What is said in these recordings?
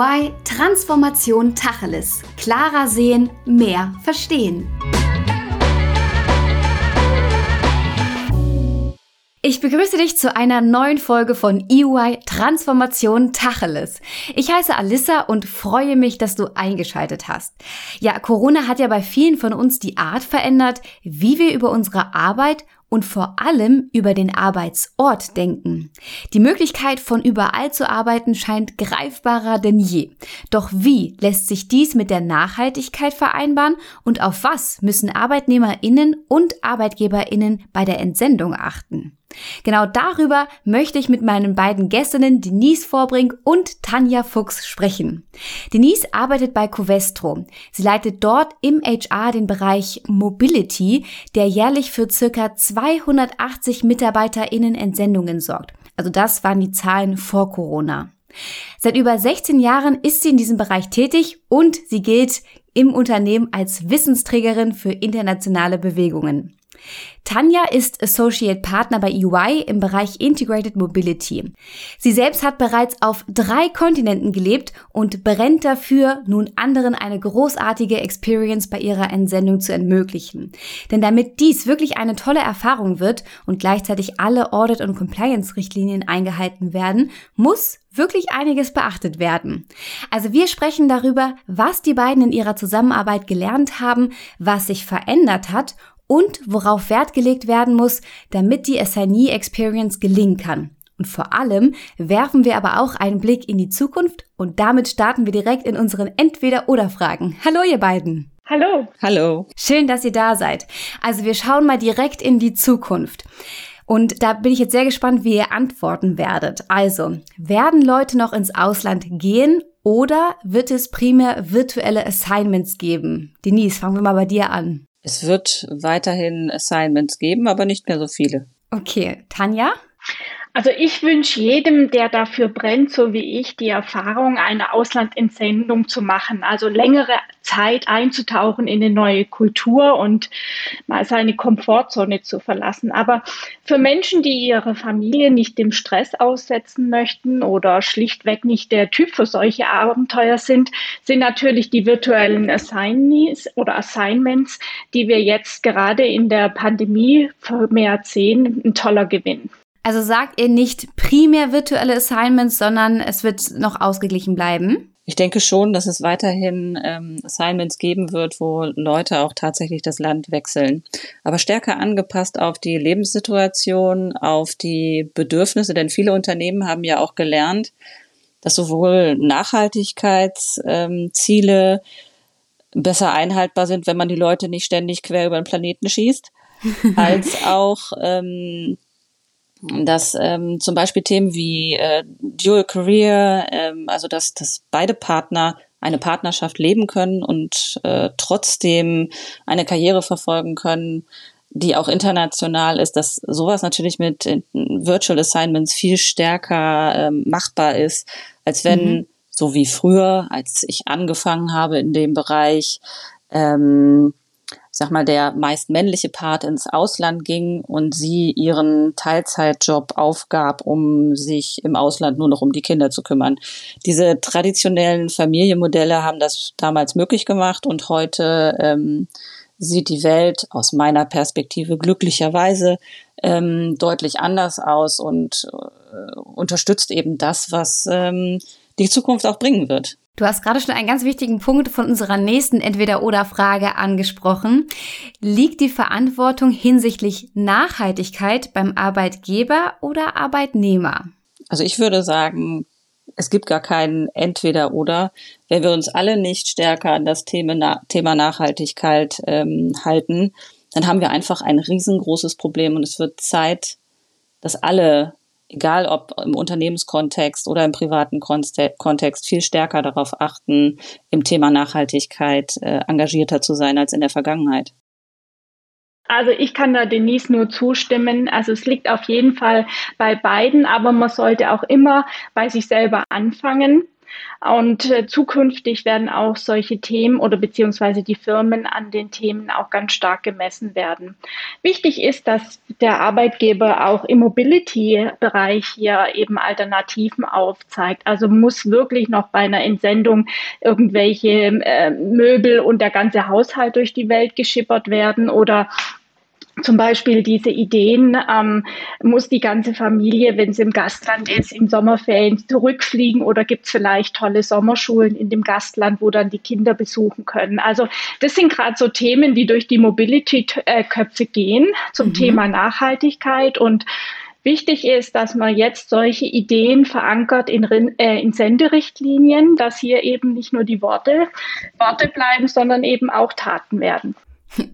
EY Transformation Tacheles. Klarer sehen, mehr verstehen. Ich begrüße dich zu einer neuen Folge von EY Transformation Tacheles. Ich heiße Alissa und freue mich, dass du eingeschaltet hast. Ja, Corona hat ja bei vielen von uns die Art verändert, wie wir über unsere Arbeit und vor allem über den Arbeitsort denken. Die Möglichkeit von überall zu arbeiten scheint greifbarer denn je. Doch wie lässt sich dies mit der Nachhaltigkeit vereinbaren und auf was müssen Arbeitnehmerinnen und Arbeitgeberinnen bei der Entsendung achten? Genau darüber möchte ich mit meinen beiden Gästinnen Denise Vorbring und Tanja Fuchs sprechen. Denise arbeitet bei Covestro. Sie leitet dort im HR den Bereich Mobility, der jährlich für circa 280 MitarbeiterInnen Entsendungen sorgt. Also das waren die Zahlen vor Corona. Seit über 16 Jahren ist sie in diesem Bereich tätig und sie gilt im Unternehmen als Wissensträgerin für internationale Bewegungen. Tanja ist Associate Partner bei EY im Bereich Integrated Mobility. Sie selbst hat bereits auf drei Kontinenten gelebt und brennt dafür, nun anderen eine großartige Experience bei ihrer Entsendung zu ermöglichen. Denn damit dies wirklich eine tolle Erfahrung wird und gleichzeitig alle Audit- und Compliance-Richtlinien eingehalten werden, muss wirklich einiges beachtet werden. Also wir sprechen darüber, was die beiden in ihrer Zusammenarbeit gelernt haben, was sich verändert hat und worauf Wert gelegt werden muss, damit die Assignee Experience gelingen kann. Und vor allem werfen wir aber auch einen Blick in die Zukunft und damit starten wir direkt in unseren Entweder-Oder-Fragen. Hallo ihr beiden. Hallo. Hallo. Schön, dass ihr da seid. Also wir schauen mal direkt in die Zukunft. Und da bin ich jetzt sehr gespannt, wie ihr antworten werdet. Also, werden Leute noch ins Ausland gehen oder wird es primär virtuelle Assignments geben? Denise, fangen wir mal bei dir an. Es wird weiterhin Assignments geben, aber nicht mehr so viele. Okay, Tanja? Also ich wünsche jedem, der dafür brennt, so wie ich, die Erfahrung, eine Auslandsentsendung zu machen. Also längere Zeit einzutauchen in eine neue Kultur und mal seine Komfortzone zu verlassen. Aber für Menschen, die ihre Familie nicht dem Stress aussetzen möchten oder schlichtweg nicht der Typ für solche Abenteuer sind, sind natürlich die virtuellen Assignees oder Assignments, die wir jetzt gerade in der Pandemie vermehrt sehen, ein toller Gewinn. Also sagt ihr nicht primär virtuelle Assignments, sondern es wird noch ausgeglichen bleiben? Ich denke schon, dass es weiterhin ähm, Assignments geben wird, wo Leute auch tatsächlich das Land wechseln. Aber stärker angepasst auf die Lebenssituation, auf die Bedürfnisse, denn viele Unternehmen haben ja auch gelernt, dass sowohl Nachhaltigkeitsziele ähm, besser einhaltbar sind, wenn man die Leute nicht ständig quer über den Planeten schießt, als auch ähm, dass ähm, zum Beispiel Themen wie äh, Dual Career, ähm, also dass, dass beide Partner eine Partnerschaft leben können und äh, trotzdem eine Karriere verfolgen können, die auch international ist, dass sowas natürlich mit Virtual Assignments viel stärker ähm, machbar ist, als wenn, mhm. so wie früher, als ich angefangen habe in dem Bereich, ähm, sag mal, der meist männliche Part ins Ausland ging und sie ihren Teilzeitjob aufgab, um sich im Ausland nur noch um die Kinder zu kümmern. Diese traditionellen Familienmodelle haben das damals möglich gemacht und heute ähm, sieht die Welt aus meiner Perspektive glücklicherweise ähm, deutlich anders aus und äh, unterstützt eben das, was ähm, die Zukunft auch bringen wird. Du hast gerade schon einen ganz wichtigen Punkt von unserer nächsten Entweder-Oder-Frage angesprochen. Liegt die Verantwortung hinsichtlich Nachhaltigkeit beim Arbeitgeber oder Arbeitnehmer? Also ich würde sagen, es gibt gar keinen Entweder-Oder. Wenn wir uns alle nicht stärker an das Thema, Thema Nachhaltigkeit ähm, halten, dann haben wir einfach ein riesengroßes Problem und es wird Zeit, dass alle egal ob im Unternehmenskontext oder im privaten Kontext, viel stärker darauf achten, im Thema Nachhaltigkeit äh, engagierter zu sein als in der Vergangenheit. Also ich kann da Denise nur zustimmen. Also es liegt auf jeden Fall bei beiden, aber man sollte auch immer bei sich selber anfangen. Und äh, zukünftig werden auch solche Themen oder beziehungsweise die Firmen an den Themen auch ganz stark gemessen werden. Wichtig ist, dass der Arbeitgeber auch im Mobility-Bereich hier eben Alternativen aufzeigt. Also muss wirklich noch bei einer Entsendung irgendwelche äh, Möbel und der ganze Haushalt durch die Welt geschippert werden oder zum Beispiel diese Ideen, ähm, muss die ganze Familie, wenn sie im Gastland ist, im Sommerferien zurückfliegen oder gibt es vielleicht tolle Sommerschulen in dem Gastland, wo dann die Kinder besuchen können. Also das sind gerade so Themen, die durch die Mobility-Köpfe gehen zum mhm. Thema Nachhaltigkeit und Wichtig ist, dass man jetzt solche Ideen verankert in, äh, in Senderichtlinien, dass hier eben nicht nur die Worte, Worte bleiben, sondern eben auch Taten werden.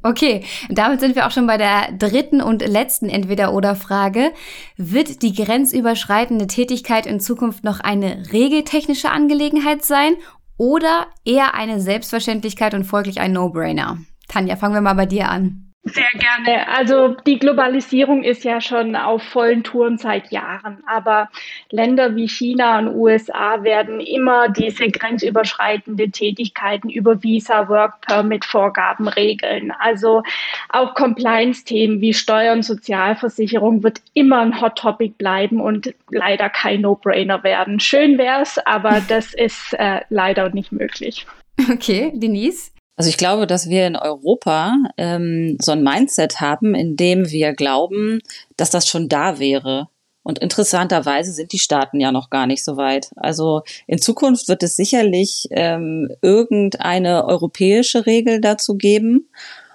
Okay, damit sind wir auch schon bei der dritten und letzten Entweder-Oder-Frage. Wird die grenzüberschreitende Tätigkeit in Zukunft noch eine regeltechnische Angelegenheit sein oder eher eine Selbstverständlichkeit und folglich ein No-Brainer? Tanja, fangen wir mal bei dir an. Sehr gerne. Also die Globalisierung ist ja schon auf vollen Touren seit Jahren, aber Länder wie China und USA werden immer diese grenzüberschreitende Tätigkeiten über Visa, Work Permit Vorgaben regeln. Also auch Compliance-Themen wie Steuern, Sozialversicherung wird immer ein Hot Topic bleiben und leider kein No-Brainer werden. Schön wär's, aber das ist äh, leider nicht möglich. Okay, Denise? Also ich glaube, dass wir in Europa ähm, so ein Mindset haben, in dem wir glauben, dass das schon da wäre. Und interessanterweise sind die Staaten ja noch gar nicht so weit. Also in Zukunft wird es sicherlich ähm, irgendeine europäische Regel dazu geben.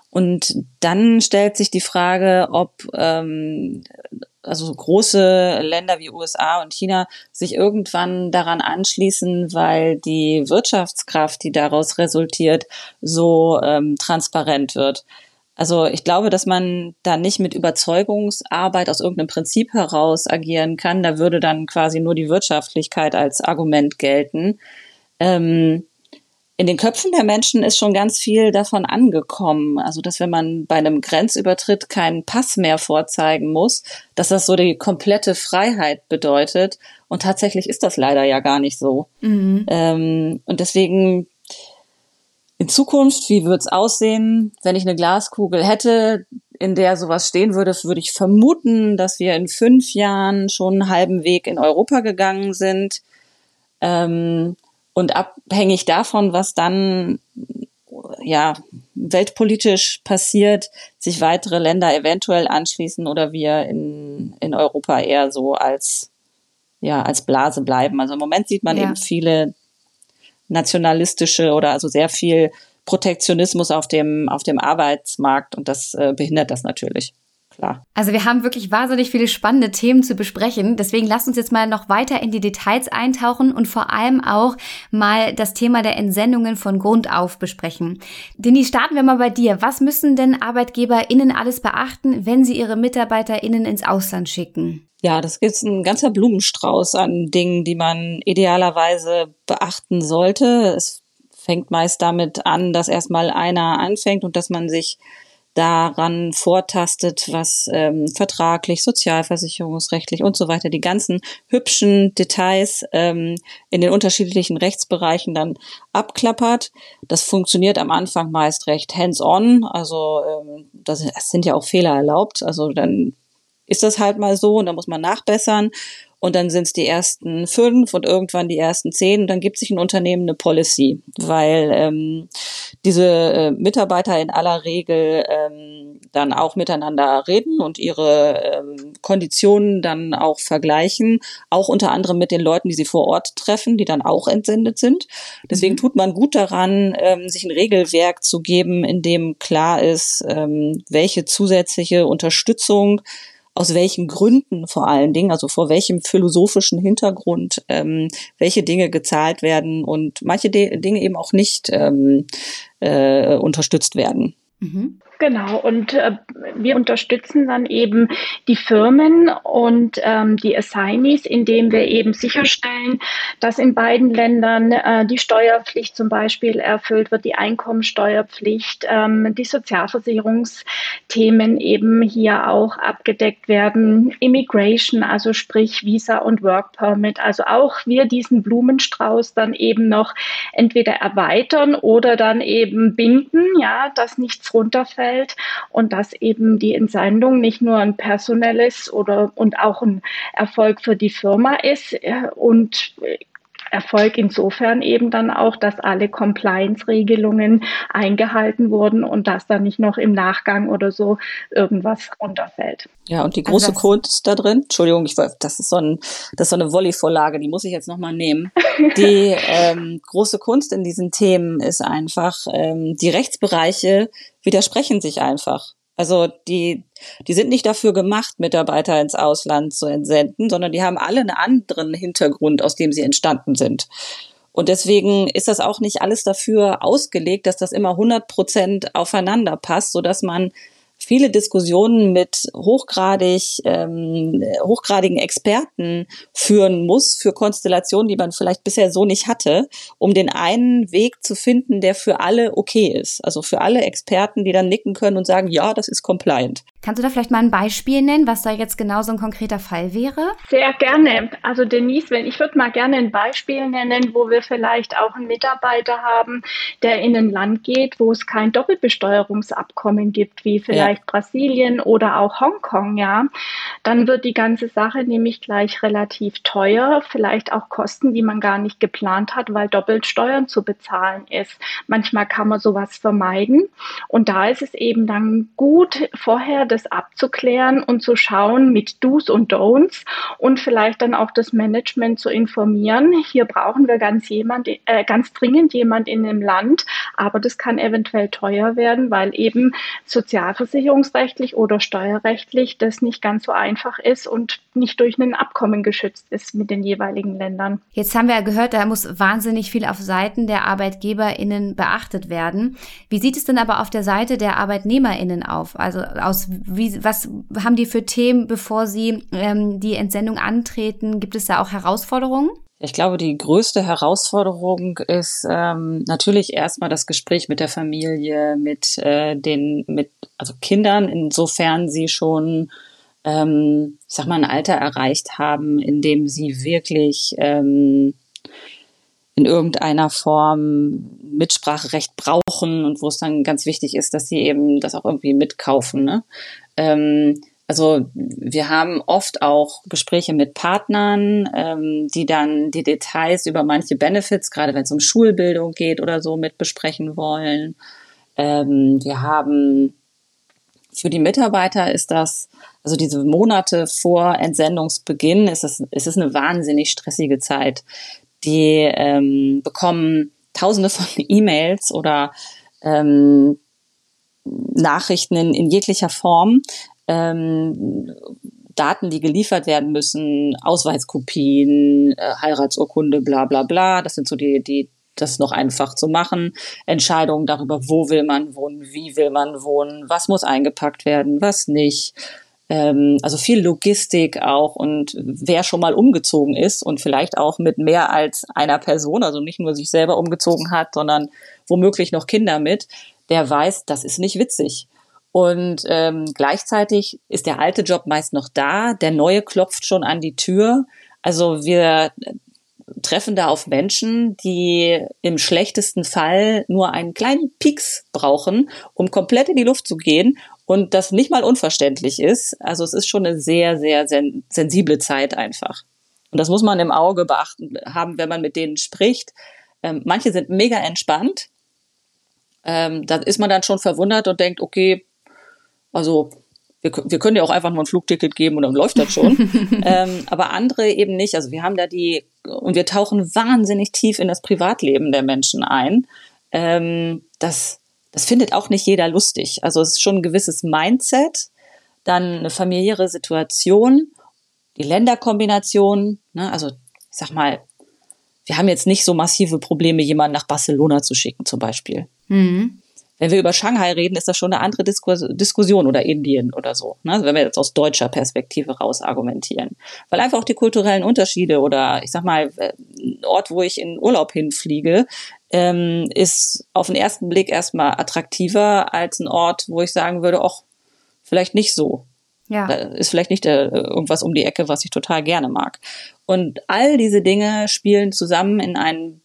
Und dann stellt sich die Frage, ob ähm, also große Länder wie USA und China sich irgendwann daran anschließen, weil die Wirtschaftskraft, die daraus resultiert, so ähm, transparent wird. Also ich glaube, dass man da nicht mit Überzeugungsarbeit aus irgendeinem Prinzip heraus agieren kann. Da würde dann quasi nur die Wirtschaftlichkeit als Argument gelten. Ähm, in den Köpfen der Menschen ist schon ganz viel davon angekommen. Also, dass wenn man bei einem Grenzübertritt keinen Pass mehr vorzeigen muss, dass das so die komplette Freiheit bedeutet. Und tatsächlich ist das leider ja gar nicht so. Mhm. Ähm, und deswegen in Zukunft, wie würde es aussehen, wenn ich eine Glaskugel hätte, in der sowas stehen würde, würde ich vermuten, dass wir in fünf Jahren schon einen halben Weg in Europa gegangen sind. Ähm, und abhängig davon, was dann ja weltpolitisch passiert, sich weitere Länder eventuell anschließen oder wir in, in Europa eher so als ja als Blase bleiben. Also im Moment sieht man ja. eben viele nationalistische oder also sehr viel Protektionismus auf dem auf dem Arbeitsmarkt und das äh, behindert das natürlich klar. Also wir haben wirklich wahnsinnig viele spannende Themen zu besprechen. Deswegen lasst uns jetzt mal noch weiter in die Details eintauchen und vor allem auch mal das Thema der Entsendungen von Grund auf besprechen. Dini, starten wir mal bei dir. Was müssen denn ArbeitgeberInnen alles beachten, wenn sie ihre MitarbeiterInnen ins Ausland schicken? Ja, das ist ein ganzer Blumenstrauß an Dingen, die man idealerweise beachten sollte. Es fängt meist damit an, dass erstmal einer anfängt und dass man sich daran vortastet, was ähm, vertraglich, sozialversicherungsrechtlich und so weiter, die ganzen hübschen Details ähm, in den unterschiedlichen Rechtsbereichen dann abklappert. Das funktioniert am Anfang meist recht hands-on, also ähm, das, das sind ja auch Fehler erlaubt, also dann ist das halt mal so und dann muss man nachbessern und dann sind es die ersten fünf und irgendwann die ersten zehn und dann gibt sich ein Unternehmen eine Policy, weil ähm, diese äh, Mitarbeiter in aller Regel ähm, dann auch miteinander reden und ihre ähm, Konditionen dann auch vergleichen, auch unter anderem mit den Leuten, die sie vor Ort treffen, die dann auch entsendet sind. Deswegen mhm. tut man gut daran, ähm, sich ein Regelwerk zu geben, in dem klar ist, ähm, welche zusätzliche Unterstützung aus welchen Gründen vor allen Dingen, also vor welchem philosophischen Hintergrund ähm, welche Dinge gezahlt werden und manche De Dinge eben auch nicht ähm, äh, unterstützt werden. Mhm. Genau, und äh, wir unterstützen dann eben die Firmen und ähm, die Assignees, indem wir eben sicherstellen, dass in beiden Ländern äh, die Steuerpflicht zum Beispiel erfüllt wird, die Einkommensteuerpflicht, ähm, die Sozialversicherungsthemen eben hier auch abgedeckt werden, Immigration, also sprich Visa und Work Permit, also auch wir diesen Blumenstrauß dann eben noch entweder erweitern oder dann eben binden, ja, dass nichts runterfällt Umfeld und dass eben die Entsendung nicht nur ein personelles oder und auch ein Erfolg für die Firma ist und Erfolg insofern eben dann auch, dass alle Compliance-Regelungen eingehalten wurden und dass da nicht noch im Nachgang oder so irgendwas runterfällt. Ja, und die große also Kunst da drin, Entschuldigung, ich, das ist so, ein, das ist so eine Volley-Vorlage, die muss ich jetzt nochmal nehmen. Die ähm, große Kunst in diesen Themen ist einfach, ähm, die Rechtsbereiche widersprechen sich einfach. Also die, die sind nicht dafür gemacht, Mitarbeiter ins Ausland zu entsenden, sondern die haben alle einen anderen Hintergrund, aus dem sie entstanden sind. Und deswegen ist das auch nicht alles dafür ausgelegt, dass das immer 100 Prozent aufeinander passt, so dass man viele Diskussionen mit hochgradig, ähm, hochgradigen Experten führen muss für Konstellationen, die man vielleicht bisher so nicht hatte, um den einen Weg zu finden, der für alle okay ist. Also für alle Experten, die dann nicken können und sagen, ja, das ist compliant. Kannst du da vielleicht mal ein Beispiel nennen, was da jetzt genau so ein konkreter Fall wäre? Sehr gerne. Also Denise, wenn ich würde mal gerne ein Beispiel nennen, wo wir vielleicht auch einen Mitarbeiter haben, der in ein Land geht, wo es kein Doppelbesteuerungsabkommen gibt, wie vielleicht ja. Brasilien oder auch Hongkong, ja. Dann wird die ganze Sache nämlich gleich relativ teuer, vielleicht auch Kosten, die man gar nicht geplant hat, weil doppelt Steuern zu bezahlen ist. Manchmal kann man sowas vermeiden. Und da ist es eben dann gut, vorher das abzuklären und zu schauen mit Do's und Don'ts und vielleicht dann auch das Management zu informieren. Hier brauchen wir ganz jemand, äh, ganz dringend jemand in dem Land, aber das kann eventuell teuer werden, weil eben sozialversicherungsrechtlich oder steuerrechtlich das nicht ganz so einfach ist und nicht durch ein Abkommen geschützt ist mit den jeweiligen Ländern. Jetzt haben wir ja gehört, da muss wahnsinnig viel auf Seiten der ArbeitgeberInnen beachtet werden. Wie sieht es denn aber auf der Seite der ArbeitnehmerInnen auf? Also aus wie, was haben die für Themen, bevor sie ähm, die Entsendung antreten? Gibt es da auch Herausforderungen? Ich glaube, die größte Herausforderung ist ähm, natürlich erstmal das Gespräch mit der Familie, mit äh, den, mit also Kindern, insofern sie schon, ähm, ich sag mal, ein Alter erreicht haben, in dem sie wirklich ähm, in irgendeiner Form Mitspracherecht brauchen und wo es dann ganz wichtig ist, dass sie eben das auch irgendwie mitkaufen. Ne? Ähm, also wir haben oft auch Gespräche mit Partnern, ähm, die dann die Details über manche Benefits, gerade wenn es um Schulbildung geht oder so, mit besprechen wollen. Ähm, wir haben für die Mitarbeiter ist das, also diese Monate vor Entsendungsbeginn, ist es, ist es eine wahnsinnig stressige Zeit. Die ähm, bekommen tausende von E-Mails oder ähm, Nachrichten in, in jeglicher Form, ähm, Daten, die geliefert werden müssen, Ausweiskopien, äh, Heiratsurkunde, bla bla bla. Das sind so die, die das noch einfach zu machen. Entscheidungen darüber, wo will man wohnen, wie will man wohnen, was muss eingepackt werden, was nicht. Ähm, also viel Logistik auch und wer schon mal umgezogen ist und vielleicht auch mit mehr als einer Person, also nicht nur sich selber umgezogen hat, sondern womöglich noch Kinder mit, der weiß, das ist nicht witzig. Und ähm, gleichzeitig ist der alte Job meist noch da, der neue klopft schon an die Tür. Also wir treffen da auf Menschen, die im schlechtesten Fall nur einen kleinen Pieks brauchen, um komplett in die Luft zu gehen und das nicht mal unverständlich ist. Also es ist schon eine sehr, sehr sen sensible Zeit einfach. Und das muss man im Auge beachten haben, wenn man mit denen spricht. Ähm, manche sind mega entspannt. Ähm, da ist man dann schon verwundert und denkt, okay, also wir, wir können ja auch einfach nur ein Flugticket geben und dann läuft das schon. ähm, aber andere eben nicht. Also wir haben da die, und wir tauchen wahnsinnig tief in das Privatleben der Menschen ein. Ähm, das, das findet auch nicht jeder lustig. Also es ist schon ein gewisses Mindset, dann eine familiäre Situation, die Länderkombination. Ne? Also ich sag mal, wir haben jetzt nicht so massive Probleme, jemanden nach Barcelona zu schicken zum Beispiel. Mhm wenn wir über Shanghai reden, ist das schon eine andere Diskus Diskussion oder Indien oder so, ne? wenn wir jetzt aus deutscher Perspektive raus argumentieren. Weil einfach auch die kulturellen Unterschiede oder ich sag mal, äh, ein Ort, wo ich in Urlaub hinfliege, ähm, ist auf den ersten Blick erstmal attraktiver als ein Ort, wo ich sagen würde, ach, vielleicht nicht so. Ja. Da ist vielleicht nicht äh, irgendwas um die Ecke, was ich total gerne mag. Und all diese Dinge spielen zusammen in einen,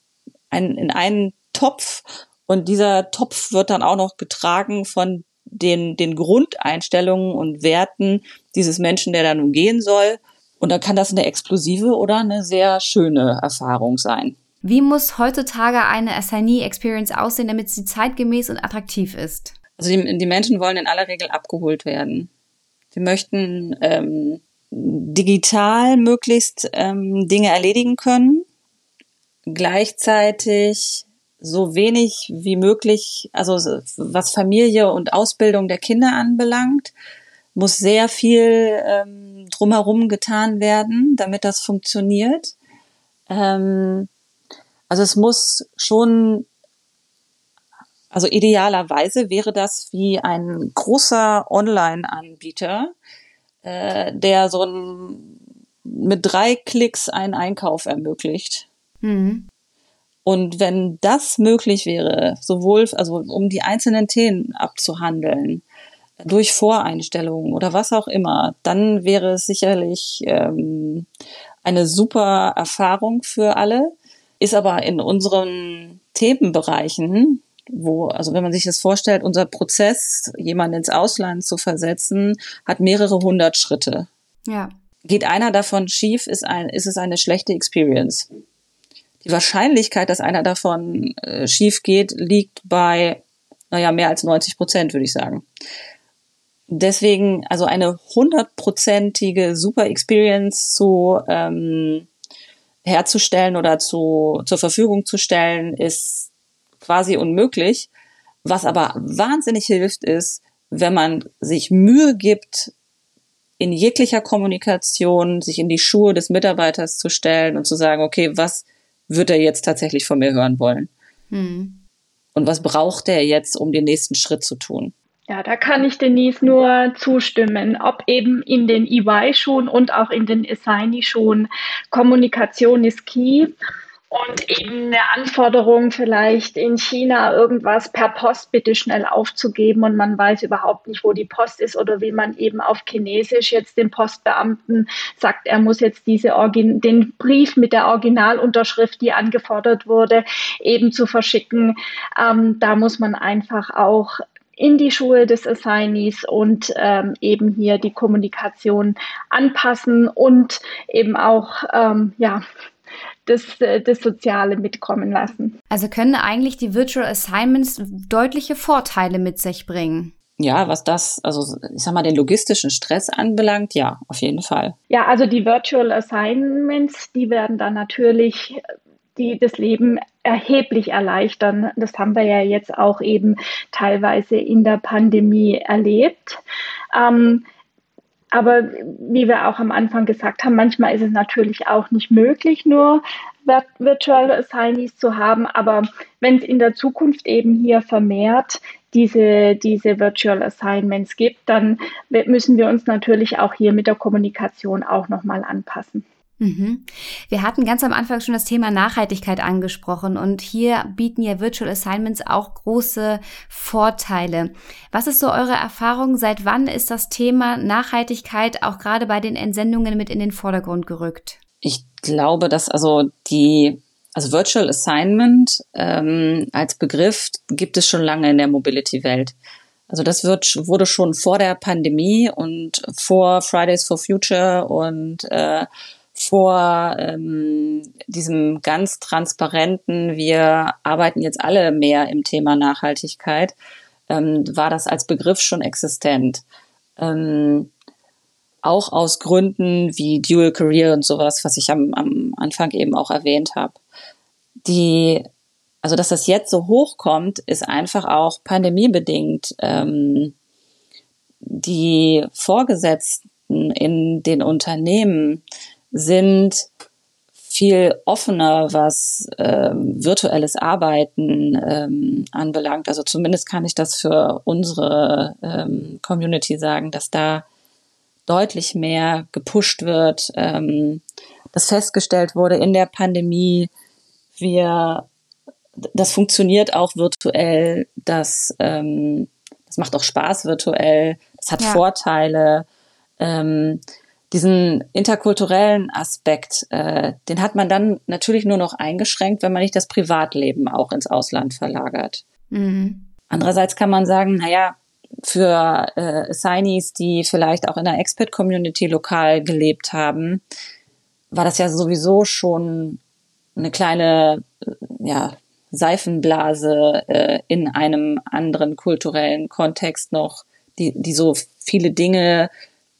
einen, in einen Topf und dieser Topf wird dann auch noch getragen von den, den Grundeinstellungen und Werten dieses Menschen, der da nun gehen soll. Und dann kann das eine explosive oder eine sehr schöne Erfahrung sein. Wie muss heutzutage eine Assignee-Experience aussehen, damit sie zeitgemäß und attraktiv ist? Also die, die Menschen wollen in aller Regel abgeholt werden. Sie möchten ähm, digital möglichst ähm, Dinge erledigen können, gleichzeitig so wenig wie möglich, also was Familie und Ausbildung der Kinder anbelangt, muss sehr viel ähm, drumherum getan werden, damit das funktioniert. Ähm, also es muss schon, also idealerweise wäre das wie ein großer Online-Anbieter, äh, der so ein, mit drei Klicks einen Einkauf ermöglicht. Mhm. Und wenn das möglich wäre, sowohl, also um die einzelnen Themen abzuhandeln, durch Voreinstellungen oder was auch immer, dann wäre es sicherlich ähm, eine super Erfahrung für alle. Ist aber in unseren Themenbereichen, wo, also wenn man sich das vorstellt, unser Prozess, jemanden ins Ausland zu versetzen, hat mehrere hundert Schritte. Ja. Geht einer davon schief, ist, ein, ist es eine schlechte Experience die Wahrscheinlichkeit, dass einer davon äh, schief geht, liegt bei, naja, mehr als 90 Prozent, würde ich sagen. Deswegen, also eine hundertprozentige Super Experience zu ähm, herzustellen oder zu, zur Verfügung zu stellen, ist quasi unmöglich. Was aber wahnsinnig hilft, ist, wenn man sich Mühe gibt, in jeglicher Kommunikation sich in die Schuhe des Mitarbeiters zu stellen und zu sagen, okay, was wird er jetzt tatsächlich von mir hören wollen? Hm. Und was braucht er jetzt, um den nächsten Schritt zu tun? Ja, da kann ich Denise nur zustimmen. Ob eben in den EY-Schuhen und auch in den Assigny-Schuhen. Kommunikation ist key und eben eine Anforderung vielleicht in China irgendwas per Post bitte schnell aufzugeben und man weiß überhaupt nicht, wo die Post ist oder wie man eben auf Chinesisch jetzt dem Postbeamten sagt, er muss jetzt diese Origin den Brief mit der Originalunterschrift, die angefordert wurde, eben zu verschicken. Ähm, da muss man einfach auch in die Schuhe des Assignees und ähm, eben hier die Kommunikation anpassen und eben auch ähm, ja das, äh, das Soziale mitkommen lassen. Also können eigentlich die Virtual Assignments deutliche Vorteile mit sich bringen. Ja, was das, also ich sag mal, den logistischen Stress anbelangt, ja, auf jeden Fall. Ja, also die Virtual Assignments, die werden dann natürlich die das Leben erheblich erleichtern. Das haben wir ja jetzt auch eben teilweise in der Pandemie erlebt. Ähm, aber wie wir auch am Anfang gesagt haben, manchmal ist es natürlich auch nicht möglich, nur Virtual Assignees zu haben. Aber wenn es in der Zukunft eben hier vermehrt diese, diese Virtual Assignments gibt, dann müssen wir uns natürlich auch hier mit der Kommunikation auch nochmal anpassen. Mhm. Wir hatten ganz am Anfang schon das Thema Nachhaltigkeit angesprochen und hier bieten ja Virtual Assignments auch große Vorteile. Was ist so eure Erfahrung? Seit wann ist das Thema Nachhaltigkeit auch gerade bei den Entsendungen mit in den Vordergrund gerückt? Ich glaube, dass also die also Virtual Assignment ähm, als Begriff gibt es schon lange in der Mobility-Welt. Also das wird, wurde schon vor der Pandemie und vor Fridays for Future und äh, vor ähm, diesem ganz transparenten, wir arbeiten jetzt alle mehr im Thema Nachhaltigkeit, ähm, war das als Begriff schon existent. Ähm, auch aus Gründen wie Dual Career und sowas, was ich am, am Anfang eben auch erwähnt habe. Die, also dass das jetzt so hochkommt, ist einfach auch pandemiebedingt. Ähm, die Vorgesetzten in den Unternehmen sind viel offener, was ähm, virtuelles Arbeiten ähm, anbelangt. Also zumindest kann ich das für unsere ähm, Community sagen, dass da deutlich mehr gepusht wird, ähm, dass festgestellt wurde in der Pandemie, wir, das funktioniert auch virtuell, das, ähm, das macht auch Spaß virtuell, das hat ja. Vorteile. Ähm, diesen interkulturellen Aspekt, äh, den hat man dann natürlich nur noch eingeschränkt, wenn man nicht das Privatleben auch ins Ausland verlagert. Mhm. Andererseits kann man sagen, naja, für äh, Signees, die vielleicht auch in der Expat-Community lokal gelebt haben, war das ja sowieso schon eine kleine äh, ja, Seifenblase äh, in einem anderen kulturellen Kontext noch, die, die so viele Dinge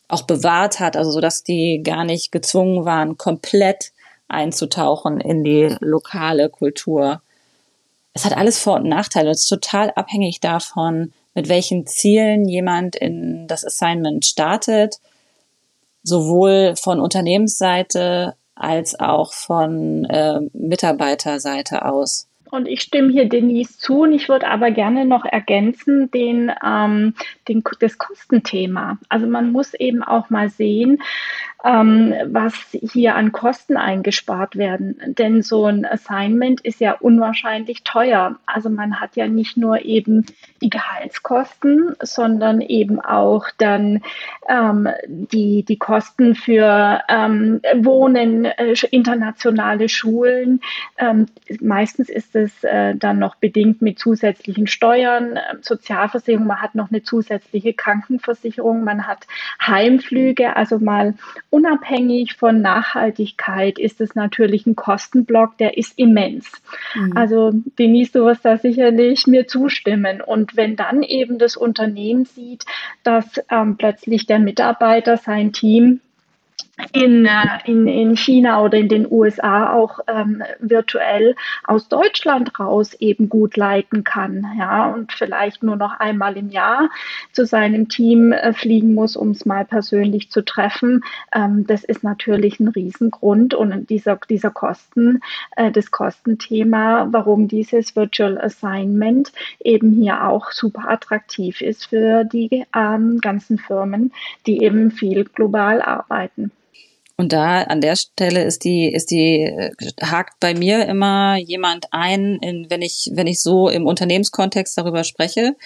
auch bewahrt hat, also so dass die gar nicht gezwungen waren, komplett einzutauchen in die lokale Kultur. Es hat alles Vor- und Nachteile. Es ist total abhängig davon, mit welchen Zielen jemand in das Assignment startet, sowohl von Unternehmensseite als auch von äh, Mitarbeiterseite aus. Und ich stimme hier Denise zu und ich würde aber gerne noch ergänzen den, ähm, den, das Kostenthema. Also man muss eben auch mal sehen, ähm, was hier an Kosten eingespart werden. Denn so ein Assignment ist ja unwahrscheinlich teuer. Also man hat ja nicht nur eben die Gehaltskosten, sondern eben auch dann ähm, die, die Kosten für ähm, Wohnen, äh, internationale Schulen. Ähm, meistens ist es äh, dann noch bedingt mit zusätzlichen Steuern, äh, Sozialversicherung, man hat noch eine zusätzliche Krankenversicherung, man hat Heimflüge, also mal unabhängig von Nachhaltigkeit ist es natürlich ein Kostenblock, der ist immens. Mhm. Also Denise, du wirst da sicherlich mir zustimmen. Und wenn dann eben das Unternehmen sieht, dass ähm, plötzlich der Mitarbeiter sein Team in, äh, in, in China oder in den USA auch ähm, virtuell aus Deutschland raus eben gut leiten kann, ja, und vielleicht nur noch einmal im Jahr zu seinem Team äh, fliegen muss, um es mal persönlich zu treffen. Ähm, das ist natürlich ein Riesengrund und dieser, dieser Kosten, äh, das Kostenthema, warum dieses Virtual Assignment eben hier auch super attraktiv ist für die ähm, ganzen Firmen, die eben viel global arbeiten. Und da an der Stelle ist die, ist die, hakt bei mir immer jemand ein, in, wenn ich, wenn ich so im Unternehmenskontext darüber spreche,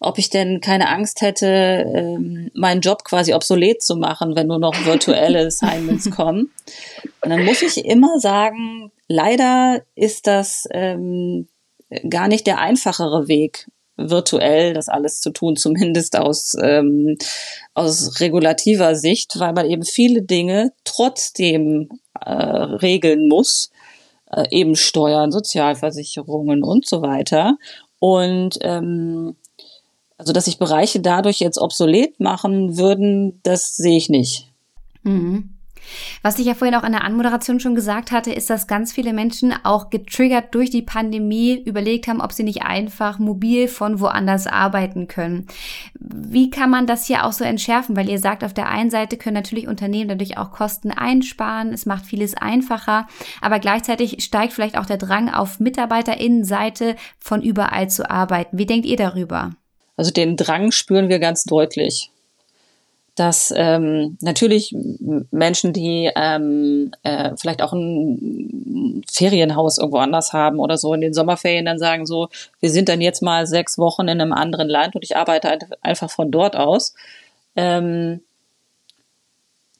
ob ich denn keine Angst hätte, ähm, meinen Job quasi obsolet zu machen, wenn nur noch virtuelle Assignments kommen. Und dann muss ich immer sagen, leider ist das ähm, gar nicht der einfachere Weg, virtuell das alles zu tun, zumindest aus, ähm, aus regulativer Sicht, weil man eben viele Dinge trotzdem äh, regeln muss, äh, eben Steuern, Sozialversicherungen und so weiter. Und ähm, also, dass sich Bereiche dadurch jetzt obsolet machen würden, das sehe ich nicht. Mhm. Was ich ja vorhin auch in der Anmoderation schon gesagt hatte, ist, dass ganz viele Menschen auch getriggert durch die Pandemie überlegt haben, ob sie nicht einfach mobil von woanders arbeiten können. Wie kann man das hier auch so entschärfen? Weil ihr sagt, auf der einen Seite können natürlich Unternehmen dadurch auch Kosten einsparen, es macht vieles einfacher, aber gleichzeitig steigt vielleicht auch der Drang auf Mitarbeiterinnenseite von überall zu arbeiten. Wie denkt ihr darüber? Also den Drang spüren wir ganz deutlich dass ähm, natürlich Menschen, die ähm, äh, vielleicht auch ein Ferienhaus irgendwo anders haben oder so in den Sommerferien dann sagen so, wir sind dann jetzt mal sechs Wochen in einem anderen Land und ich arbeite einfach von dort aus. Ähm,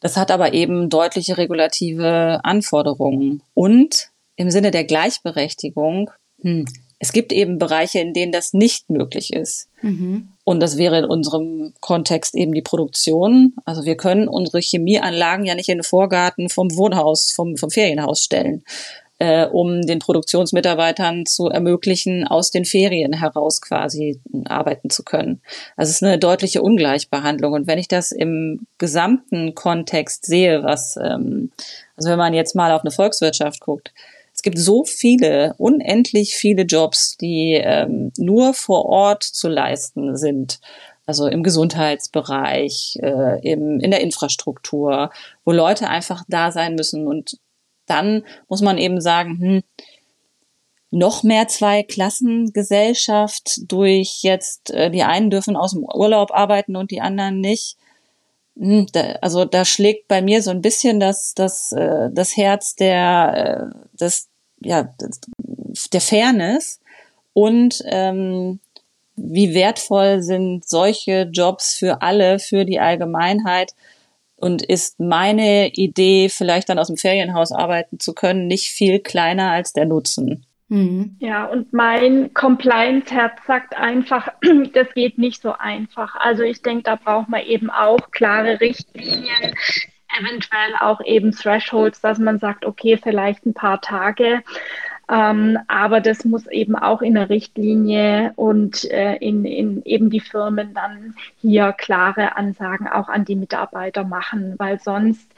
das hat aber eben deutliche regulative Anforderungen. Und im Sinne der Gleichberechtigung, hm, es gibt eben Bereiche, in denen das nicht möglich ist. Mhm. Und das wäre in unserem Kontext eben die Produktion. Also wir können unsere Chemieanlagen ja nicht in den Vorgarten vom Wohnhaus, vom, vom Ferienhaus stellen, äh, um den Produktionsmitarbeitern zu ermöglichen, aus den Ferien heraus quasi arbeiten zu können. Also es ist eine deutliche Ungleichbehandlung. Und wenn ich das im gesamten Kontext sehe, was, ähm, also wenn man jetzt mal auf eine Volkswirtschaft guckt, es gibt so viele, unendlich viele Jobs, die ähm, nur vor Ort zu leisten sind. Also im Gesundheitsbereich, äh, im, in der Infrastruktur, wo Leute einfach da sein müssen und dann muss man eben sagen, hm, noch mehr Zwei-Klassengesellschaft durch jetzt, äh, die einen dürfen aus dem Urlaub arbeiten und die anderen nicht. Hm, also da schlägt bei mir so ein bisschen das, das, äh, das Herz der, äh, des, ja, der Fairness und ähm, wie wertvoll sind solche Jobs für alle, für die Allgemeinheit und ist meine Idee, vielleicht dann aus dem Ferienhaus arbeiten zu können, nicht viel kleiner als der Nutzen. Mhm. Ja, und mein Compliance-Herz sagt einfach, das geht nicht so einfach. Also ich denke, da braucht man eben auch klare Richtlinien, eventuell auch eben Thresholds, dass man sagt, okay, vielleicht ein paar Tage. Ähm, aber das muss eben auch in der Richtlinie und äh, in, in eben die Firmen dann hier klare Ansagen auch an die Mitarbeiter machen, weil sonst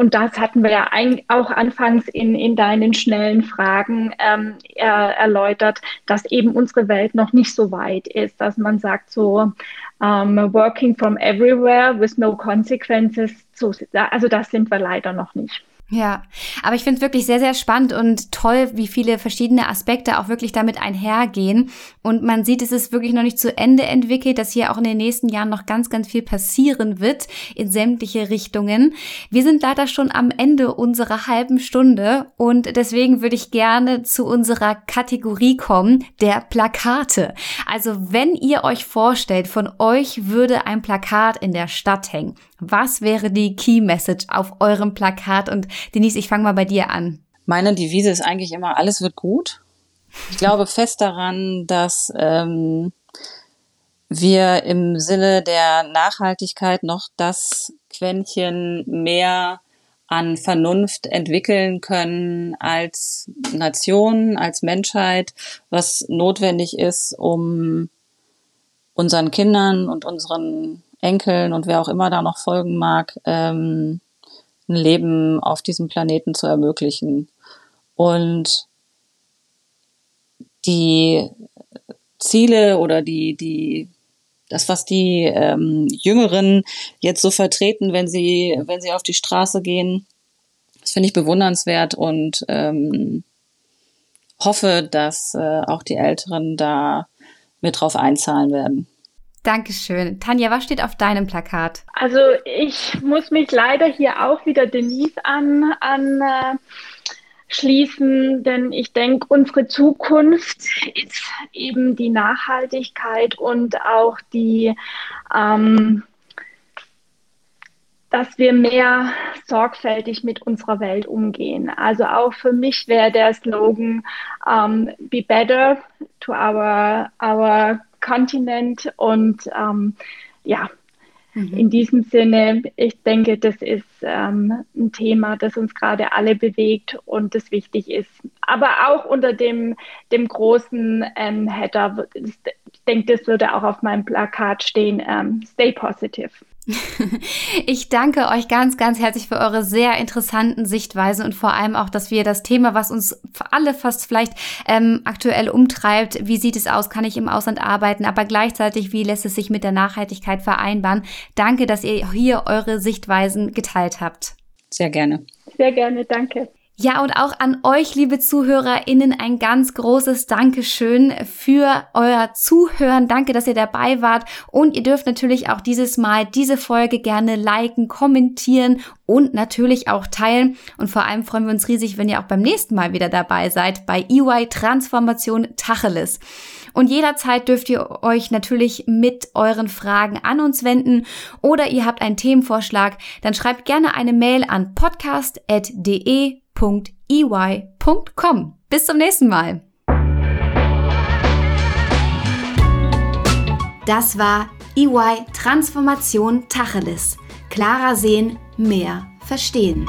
und das hatten wir ja ein, auch anfangs in, in deinen schnellen Fragen ähm, er, erläutert, dass eben unsere Welt noch nicht so weit ist, dass man sagt so, um, ähm, working from everywhere with no consequences, so, also das sind wir leider noch nicht. Ja, aber ich finde es wirklich sehr, sehr spannend und toll, wie viele verschiedene Aspekte auch wirklich damit einhergehen. Und man sieht, es ist wirklich noch nicht zu Ende entwickelt, dass hier auch in den nächsten Jahren noch ganz, ganz viel passieren wird in sämtliche Richtungen. Wir sind leider schon am Ende unserer halben Stunde und deswegen würde ich gerne zu unserer Kategorie kommen, der Plakate. Also wenn ihr euch vorstellt, von euch würde ein Plakat in der Stadt hängen. Was wäre die Key Message auf eurem Plakat? Und Denise, ich fange mal bei dir an. Meine Devise ist eigentlich immer, alles wird gut. Ich glaube fest daran, dass ähm, wir im Sinne der Nachhaltigkeit noch das Quäntchen mehr an Vernunft entwickeln können als Nation, als Menschheit, was notwendig ist, um unseren Kindern und unseren Enkeln und wer auch immer da noch folgen mag, ähm, ein Leben auf diesem Planeten zu ermöglichen. Und die Ziele oder die, die, das, was die ähm, Jüngeren jetzt so vertreten, wenn sie, wenn sie auf die Straße gehen, das finde ich bewundernswert und ähm, hoffe, dass äh, auch die Älteren da mit drauf einzahlen werden. Dankeschön. Tanja, was steht auf deinem Plakat? Also ich muss mich leider hier auch wieder Denise an, an äh, denn ich denke, unsere Zukunft ist eben die Nachhaltigkeit und auch die, ähm, dass wir mehr sorgfältig mit unserer Welt umgehen. Also auch für mich wäre der Slogan ähm, Be better to our, our Kontinent. Und ähm, ja, mhm. in diesem Sinne, ich denke, das ist ähm, ein Thema, das uns gerade alle bewegt und das wichtig ist. Aber auch unter dem, dem großen ähm, Header, ich denke, das würde auch auf meinem Plakat stehen, ähm, Stay Positive. Ich danke euch ganz, ganz herzlich für eure sehr interessanten Sichtweisen und vor allem auch, dass wir das Thema, was uns alle fast vielleicht ähm, aktuell umtreibt, wie sieht es aus, kann ich im Ausland arbeiten, aber gleichzeitig, wie lässt es sich mit der Nachhaltigkeit vereinbaren. Danke, dass ihr hier eure Sichtweisen geteilt habt. Sehr gerne. Sehr gerne, danke. Ja, und auch an euch, liebe ZuhörerInnen, ein ganz großes Dankeschön für euer Zuhören. Danke, dass ihr dabei wart. Und ihr dürft natürlich auch dieses Mal diese Folge gerne liken, kommentieren und natürlich auch teilen. Und vor allem freuen wir uns riesig, wenn ihr auch beim nächsten Mal wieder dabei seid bei EY Transformation Tacheles. Und jederzeit dürft ihr euch natürlich mit euren Fragen an uns wenden oder ihr habt einen Themenvorschlag, dann schreibt gerne eine Mail an podcast.de www.ey.com. Bis zum nächsten Mal. Das war EY Transformation Tacheles. Klarer sehen, mehr verstehen.